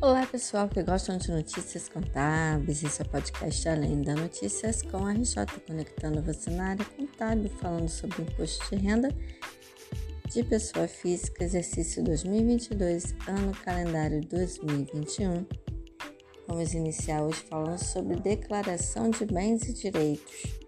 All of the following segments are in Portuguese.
Olá pessoal que gostam de notícias contábeis, esse é o podcast Além da Notícias com a RJ, conectando você na área contábil, falando sobre imposto de renda de pessoa física, exercício 2022, ano calendário 2021. Vamos iniciar hoje falando sobre declaração de bens e direitos.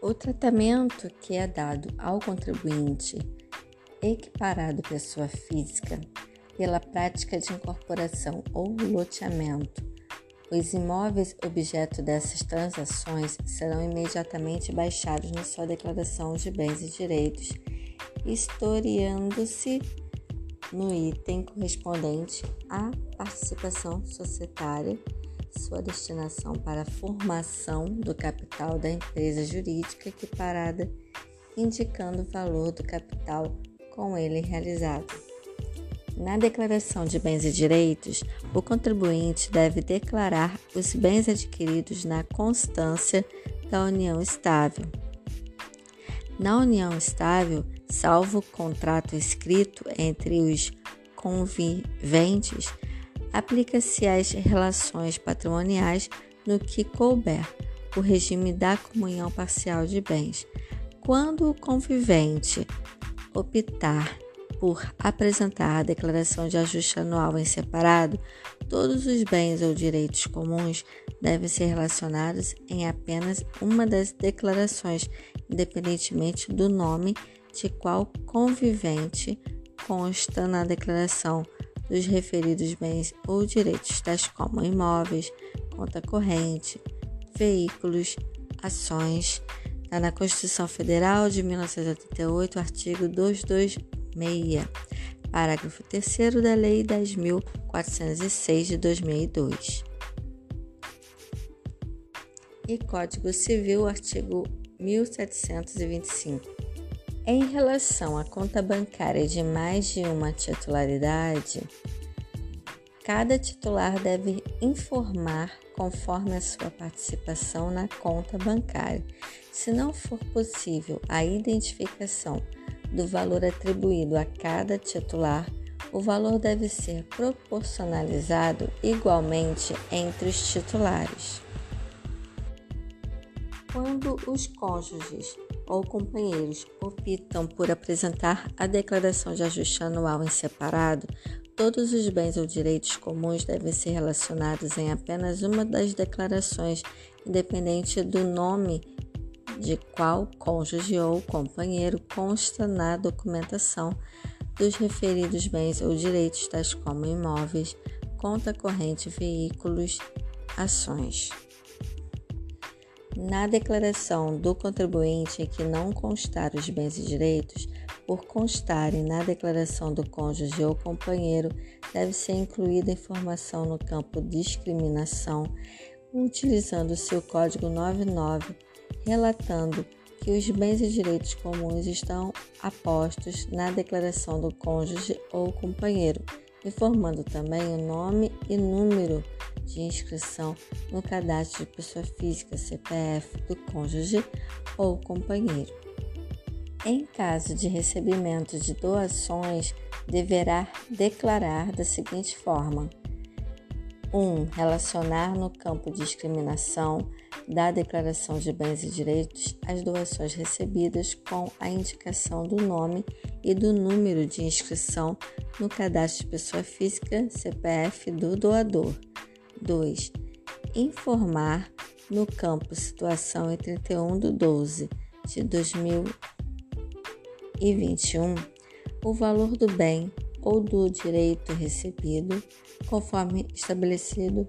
O tratamento que é dado ao contribuinte equiparado pessoa física pela prática de incorporação ou loteamento. Os imóveis objeto dessas transações serão imediatamente baixados na sua declaração de bens e direitos, historiando-se no item correspondente à participação societária, sua destinação para a formação do capital da empresa jurídica equiparada, indicando o valor do capital com ele realizado. Na declaração de bens e direitos, o contribuinte deve declarar os bens adquiridos na constância da união estável. Na união estável, salvo contrato escrito entre os conviventes, aplica-se às relações patrimoniais no que couber o regime da comunhão parcial de bens. Quando o convivente optar por apresentar a declaração de ajuste anual em separado, todos os bens ou direitos comuns devem ser relacionados em apenas uma das declarações, independentemente do nome de qual convivente consta na declaração dos referidos bens ou direitos, tais como imóveis, conta corrente, veículos, ações. Na Constituição Federal de 1988, artigo 221. 6. Parágrafo 3 da Lei 10.406 de 2002. E Código Civil, artigo 1725. Em relação à conta bancária de mais de uma titularidade, cada titular deve informar conforme a sua participação na conta bancária. Se não for possível a identificação do valor atribuído a cada titular, o valor deve ser proporcionalizado igualmente entre os titulares. Quando os cônjuges ou companheiros optam por apresentar a declaração de ajuste anual em separado, todos os bens ou direitos comuns devem ser relacionados em apenas uma das declarações, independente do nome de qual cônjuge ou companheiro consta na documentação dos referidos bens ou direitos, tais como imóveis, conta corrente, veículos, ações. Na declaração do contribuinte em que não constar os bens e direitos, por constarem na declaração do cônjuge ou companheiro, deve ser incluída informação no campo discriminação, utilizando o código 99 relatando que os bens e direitos comuns estão apostos na declaração do cônjuge ou companheiro, informando também o nome e número de inscrição no cadastro de pessoa física CPF do cônjuge ou companheiro. Em caso de recebimento de doações, deverá declarar da seguinte forma: 1. Um, relacionar no campo de discriminação da declaração de bens e direitos as doações recebidas com a indicação do nome e do número de inscrição no cadastro de pessoa física CPF do doador. 2. Informar no campo situação em 31 de 12 de 2021 o valor do bem ou do direito recebido, conforme estabelecido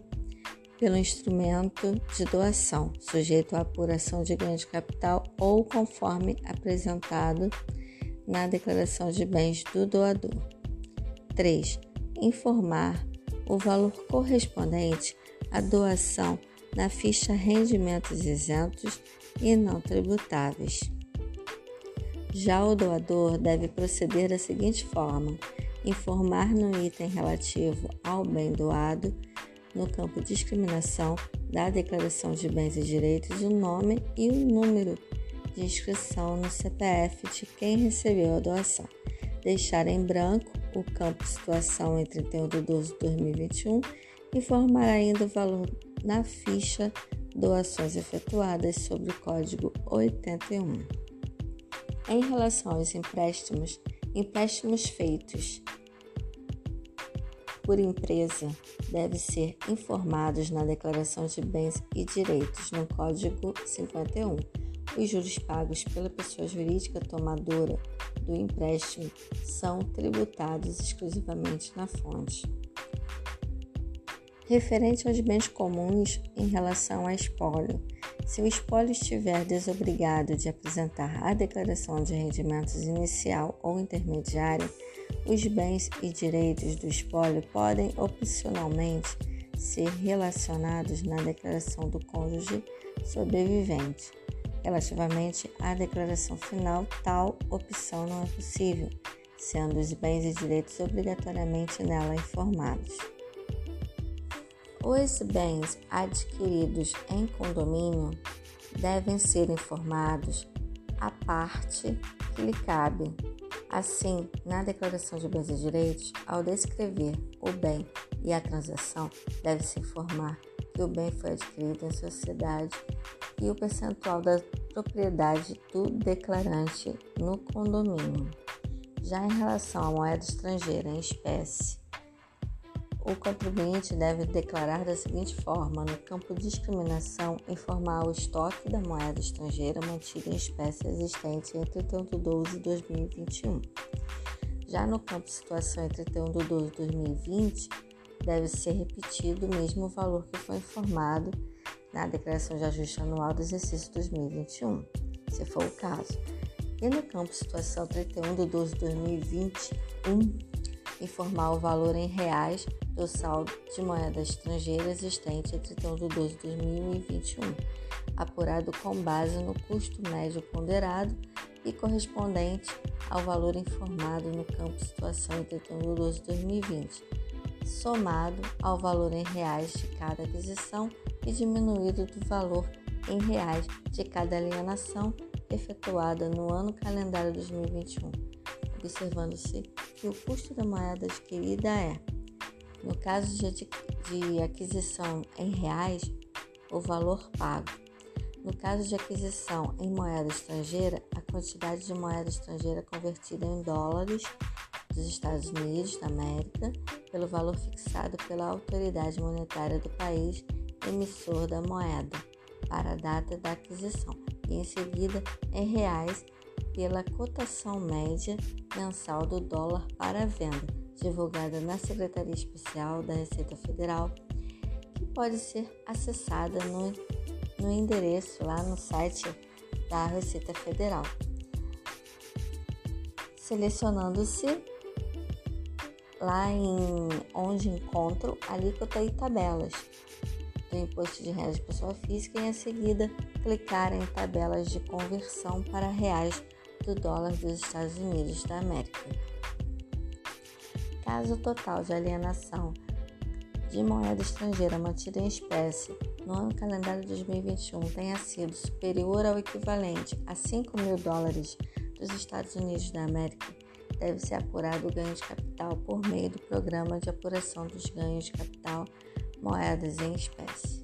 pelo instrumento de doação, sujeito à apuração de ganho de capital ou conforme apresentado na declaração de bens do doador. 3. Informar o valor correspondente à doação na ficha rendimentos isentos e não tributáveis. Já o doador deve proceder da seguinte forma: informar no item relativo ao bem doado no campo discriminação da declaração de bens e direitos o nome e o número de inscrição no CPF de quem recebeu a doação. deixar em branco o campo situação em 31 de 12 de 2021 e informar ainda o valor na ficha doações efetuadas sobre o código 81. Em relação aos empréstimos, empréstimos feitos por empresa devem ser informados na declaração de bens e direitos no código 51. Os juros pagos pela pessoa jurídica tomadora do empréstimo são tributados exclusivamente na fonte. Referente aos bens comuns em relação a espólio, se o espólio estiver desobrigado de apresentar a declaração de rendimentos inicial ou intermediária, os bens e direitos do espólio podem opcionalmente ser relacionados na declaração do cônjuge sobrevivente. Relativamente à declaração final, tal opção não é possível, sendo os bens e direitos obrigatoriamente nela informados. Os bens adquiridos em condomínio devem ser informados à parte que lhe cabe. Assim, na declaração de bens e direitos, ao descrever o bem e a transação, deve-se informar que o bem foi adquirido em sociedade e o percentual da propriedade do declarante no condomínio. Já em relação à moeda estrangeira em espécie, o contribuinte deve declarar da seguinte forma: no campo discriminação, informar o estoque da moeda estrangeira mantida em espécie existente entre 31 de 12 de 2021. Já no campo situação entre 31 de 12 de 2020, deve ser repetido o mesmo valor que foi informado na declaração de ajuste anual do exercício 2021, se for o caso. E no campo situação 31 de 12 de 2021, informar o valor em reais do saldo de moeda estrangeira existente entre 31 de 12 de 2021, apurado com base no custo médio ponderado e correspondente ao valor informado no campo situação entre 31 de 12 de 2020, somado ao valor em reais de cada aquisição e diminuído do valor em reais de cada alienação efetuada no ano calendário 2021, observando-se que o custo da moeda adquirida é, no caso de, de aquisição em reais, o valor pago. No caso de aquisição em moeda estrangeira, a quantidade de moeda estrangeira convertida em dólares dos Estados Unidos da América pelo valor fixado pela autoridade monetária do país emissor da moeda para a data da aquisição e em seguida em reais pela cotação média mensal do dólar para a venda, divulgada na Secretaria Especial da Receita Federal, que pode ser acessada no, no endereço lá no site da Receita Federal. Selecionando-se lá em onde encontro alíquota e tabelas do imposto de renda de pessoa física e em seguida clicar em tabelas de conversão para reais do dólar dos Estados Unidos da América. Caso total de alienação de moeda estrangeira mantida em espécie no ano calendário de 2021 tenha sido superior ao equivalente a 5 mil dólares dos Estados Unidos da América, deve ser apurado o ganho de capital por meio do Programa de Apuração dos Ganhos de Capital Moedas em Espécie.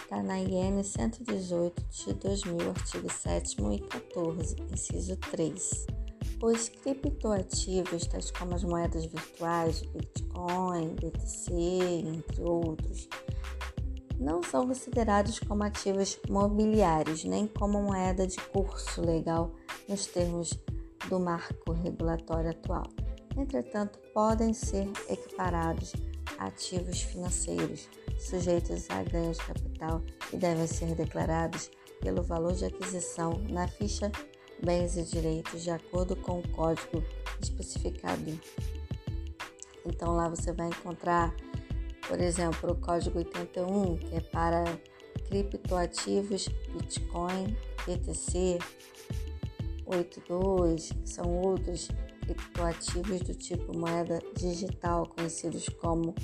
Está na IN 118 de 2000, artigo 7 e 14, inciso 3. Os criptoativos, tais como as moedas virtuais, Bitcoin, BTC, entre outros, não são considerados como ativos mobiliários, nem como moeda de curso legal nos termos do marco regulatório atual. Entretanto, podem ser equiparados a ativos financeiros sujeitos a ganho de capital e devem ser declarados pelo valor de aquisição na ficha Bens e Direitos de acordo com o código especificado. Então lá você vai encontrar, por exemplo, o código 81, que é para criptoativos, Bitcoin, BTC, 82, são outros criptoativos do tipo moeda digital, conhecidos como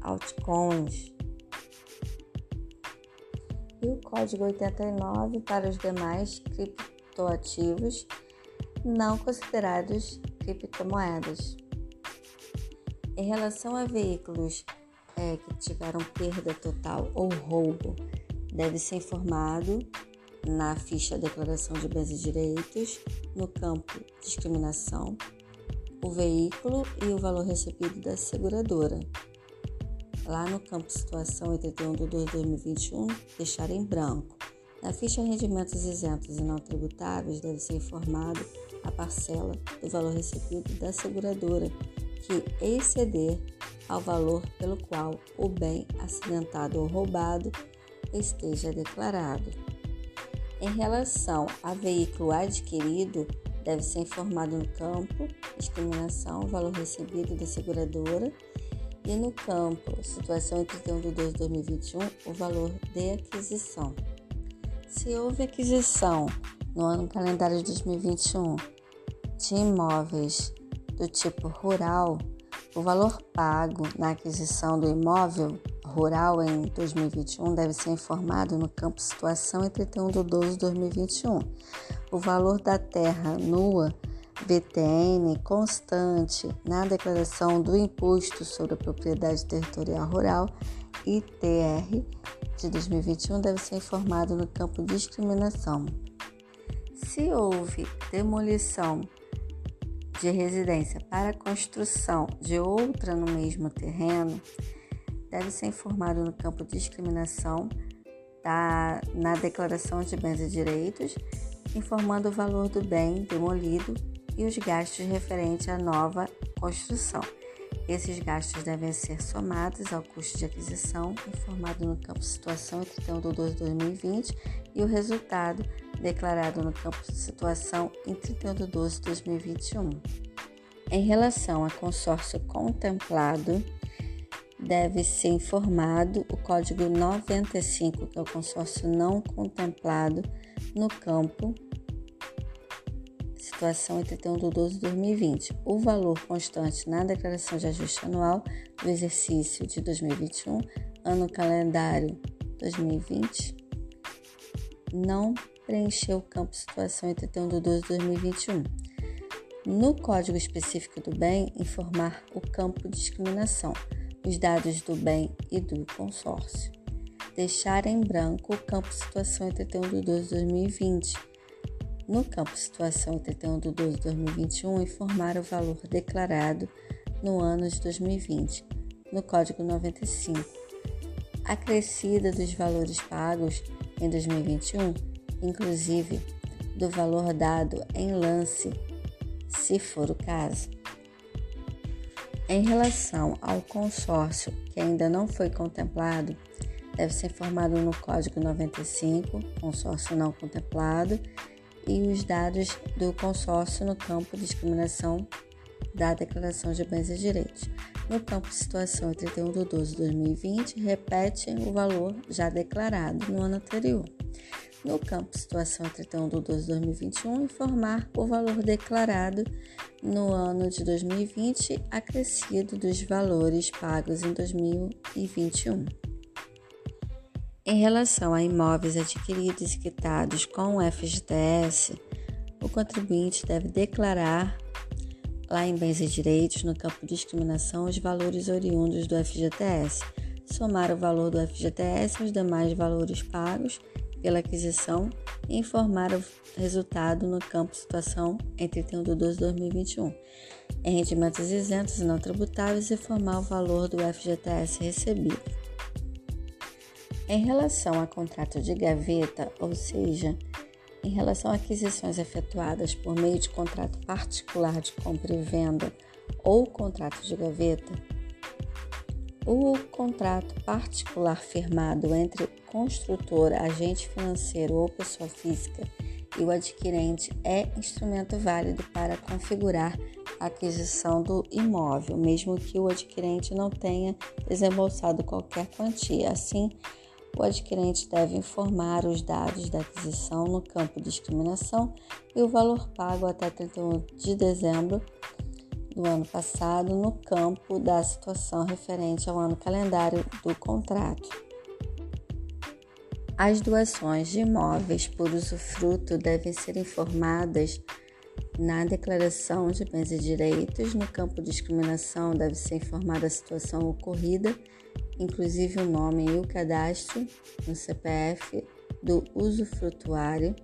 altcoins. E o código 89 para os demais criptoativos não considerados criptomoedas. Em relação a veículos é, que tiveram perda total ou roubo, deve ser informado na ficha Declaração de Bens e Direitos, no campo Discriminação, o veículo e o valor recebido da seguradora. Lá no campo Situação e 31 de 2 de 2021, deixar em branco. Na ficha Rendimentos isentos e não tributáveis, deve ser informado a parcela do valor recebido da seguradora que exceder ao valor pelo qual o bem acidentado ou roubado esteja declarado. Em relação a veículo adquirido, deve ser informado no campo discriminação, valor recebido da seguradora e no campo situação entre 31 de 2 de 2021, o valor de aquisição. Se houve aquisição no ano calendário de 2021 de imóveis do tipo rural, o valor pago na aquisição do imóvel rural em 2021 deve ser informado no campo Situação em 31 de 12 de 2021. O valor da terra nua BTN constante na declaração do Imposto sobre a Propriedade Territorial Rural ITR de 2021 deve ser informado no campo discriminação. Se houve demolição de residência para construção de outra no mesmo terreno, deve ser informado no campo de discriminação da, na declaração de bens e direitos, informando o valor do bem demolido e os gastos referentes à nova construção. Esses gastos devem ser somados ao custo de aquisição, informado no campo situação entre 31 de 12 de 2020 e o resultado declarado no campo situação em 31 de 12 de 2021. Em relação a consórcio contemplado, deve ser informado o código 95, que é o consórcio não contemplado, no campo situação em 31 de 12 de 2020. O valor constante na declaração de ajuste anual do exercício de 2021, ano calendário 2020, não preencheu o campo situação em 31 de 12 de 2021. No código específico do bem, informar o campo de discriminação, os dados do bem e do consórcio. Deixar em branco o campo situação em 31 de 12 de 2020. No campo situação em 31 de 12 de 2021, informar o valor declarado no ano de 2020. No código 95. Acrescida dos valores pagos em 2021, inclusive do valor dado em lance, se for o caso. Em relação ao consórcio que ainda não foi contemplado, deve ser informado no Código 95, consórcio não contemplado, e os dados do consórcio no campo de discriminação da Declaração de Bens e Direitos. No campo de situação 31 de 12 de 2020, repetem o valor já declarado no ano anterior. No campo Situação 31 de 12 de 2021, informar o valor declarado no ano de 2020, acrescido dos valores pagos em 2021. Em relação a imóveis adquiridos e quitados com o FGTS, o contribuinte deve declarar lá em Bens e Direitos, no campo Discriminação, os valores oriundos do FGTS, somar o valor do FGTS aos demais valores pagos pela aquisição e informar o resultado no campo situação em 31 de 12 de 2021. Em rendimentos isentos e não tributáveis, informar o valor do FGTS recebido. Em relação a contrato de gaveta, ou seja, em relação a aquisições efetuadas por meio de contrato particular de compra e venda ou contrato de gaveta, o contrato particular firmado entre construtor, agente financeiro ou pessoa física e o adquirente é instrumento válido para configurar a aquisição do imóvel, mesmo que o adquirente não tenha desembolsado qualquer quantia. Assim, o adquirente deve informar os dados da aquisição no campo de discriminação e o valor pago até 31 de dezembro do ano passado no campo da situação referente ao ano calendário do contrato. As doações de imóveis por usufruto devem ser informadas Na declaração de bens e direitos, no campo de discriminação, deve ser informada a situação ocorrida, inclusive o nome e o cadastro no CPF do usufrutuário,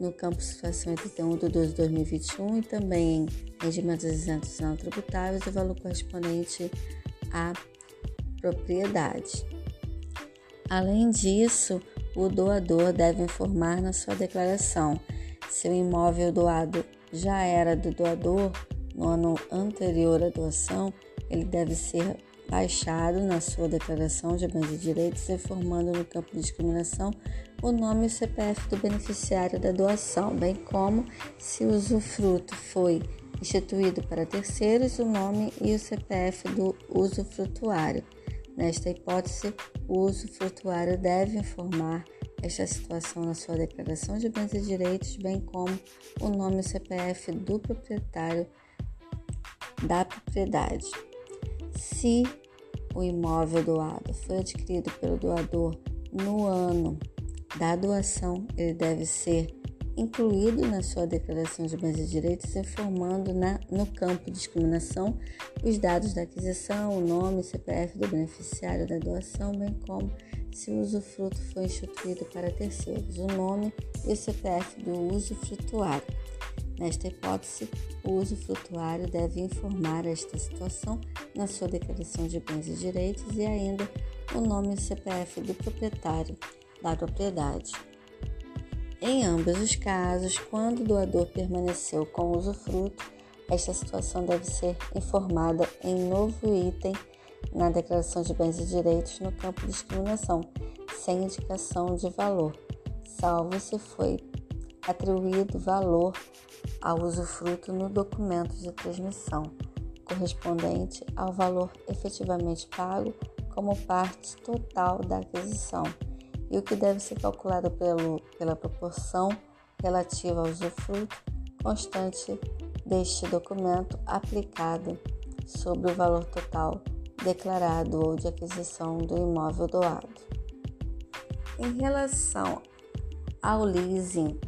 no campo situação entre 31 de 12 de 2021 e também em rendimentos isentos não tributáveis, o valor correspondente à propriedade. Além disso, o doador deve informar na sua declaração se o imóvel doado já era do doador no ano anterior à doação, ele deve ser baixado na sua declaração de bens e direitos, informando no campo de discriminação o nome e o CPF do beneficiário da doação, bem como se o usufruto foi instituído para terceiros, o nome e o CPF do usufrutuário. Nesta hipótese, o usufrutuário deve informar esta situação na sua declaração de bens e direitos, bem como o nome e o CPF do proprietário da propriedade. Se o imóvel doado foi adquirido pelo doador no ano da doação, ele deve ser incluído na sua declaração de bens e direitos, informando na, no campo de discriminação os dados da aquisição, o nome CPF do beneficiário da doação, bem como se o usufruto foi instituído para terceiros, o nome e o CPF do usufrutuário. Nesta hipótese, o usufrutuário deve informar esta situação na sua declaração de bens e direitos e ainda o nome e CPF do proprietário da propriedade. Em ambos os casos, quando o doador permaneceu com o usufruto, esta situação deve ser informada em novo item na declaração de bens e direitos no campo de discriminação, sem indicação de valor, salvo se foi atribuído valor ao usufruto no documento de transmissão, correspondente ao valor efetivamente pago como parte total da aquisição e o que deve ser calculado pelo, pela proporção relativa ao usufruto constante deste documento aplicado sobre o valor total declarado ou de aquisição do imóvel doado. Em relação ao leasing,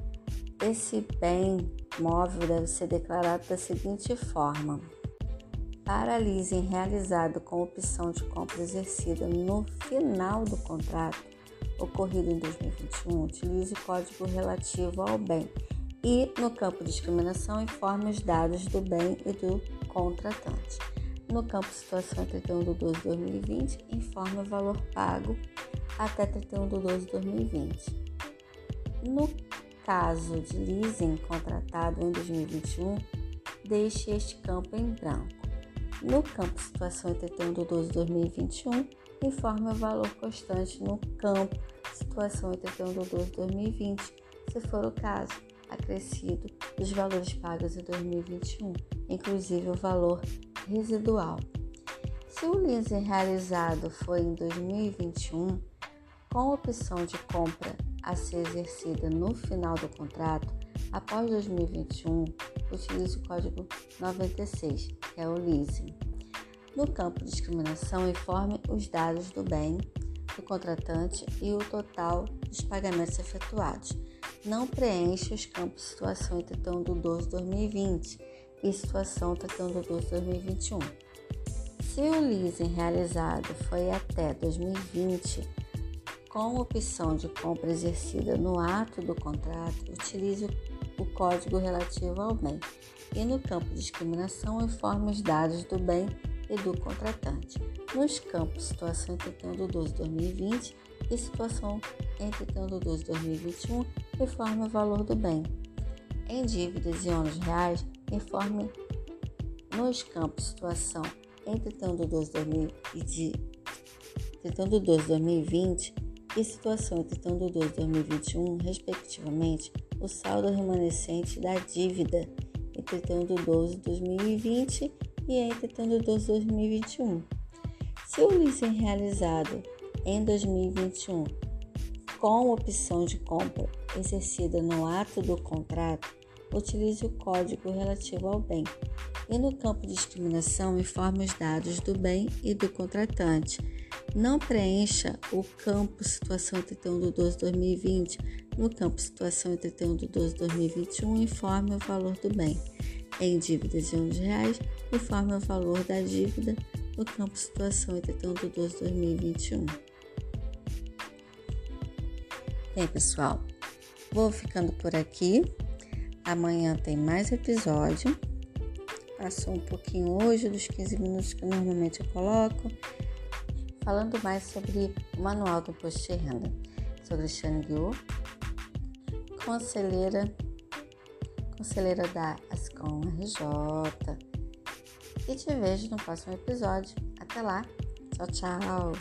esse bem móvel deve ser declarado da seguinte forma: para leasing realizado com opção de compra exercida no final do contrato, ocorrido em 2021, utilize o código relativo ao bem e, no campo de discriminação, informe os dados do bem e do contratante. No campo situação 31 de 12 de 2020, informe o valor pago até 31 de 12 de 2020. No caso de leasing contratado em 2021, deixe este campo em branco. No campo situação 31 de 12 de 2021, informe o valor constante no campo situação 81 de 12 de 2020, se for o caso, acrescido dos valores pagos em 2021, inclusive o valor residual. Se o leasing realizado foi em 2021, com opção de compra a ser exercida no final do contrato, após 2021, utilize o código 96, que é o leasing. No campo de discriminação, informe os dados do bem do contratante e o total dos pagamentos efetuados. Não preenche os campos situação e tratando do 12 de 2020 e situação tratando do 12 de 2021. Se o leasing realizado foi até 2020, com opção de compra exercida no ato do contrato, utilize o código relativo ao bem e no campo de discriminação informe os dados do bem e do contratante. Nos campos situação entre 31 de 12 de 2020 e situação entre 31 de 12 de 2021, informe o valor do bem. Em dívidas e ônus reais, informe nos campos situação entre 31 de 12 de 2020 e situação entre 31 de 12 de 2021, respectivamente, o saldo remanescente da dívida entre 31 de 12 de 2020 e entre 31 de 12 de 2021. Se o leasing realizado em 2021 com opção de compra exercida no ato do contrato, utilize o código relativo ao bem e no campo de discriminação informe os dados do bem e do contratante. Não preencha o campo situação 31 de 12 de 2020. No campo situação 31 de 12 de 2021, informe o valor do bem. Em dívidas de R$ reais, informe o valor da dívida no campo situação 31 de 12 de 2021. Bem, pessoal, vou ficando por aqui. Amanhã tem mais episódio. Passou um pouquinho hoje dos 15 minutos que normalmente eu coloco. Falando mais sobre o Manual do Imposto de Renda. Sou Cristiane Guiú, conselheira, conselheira da Ascom RJ. E te vejo no próximo episódio. Até lá. Tchau, tchau.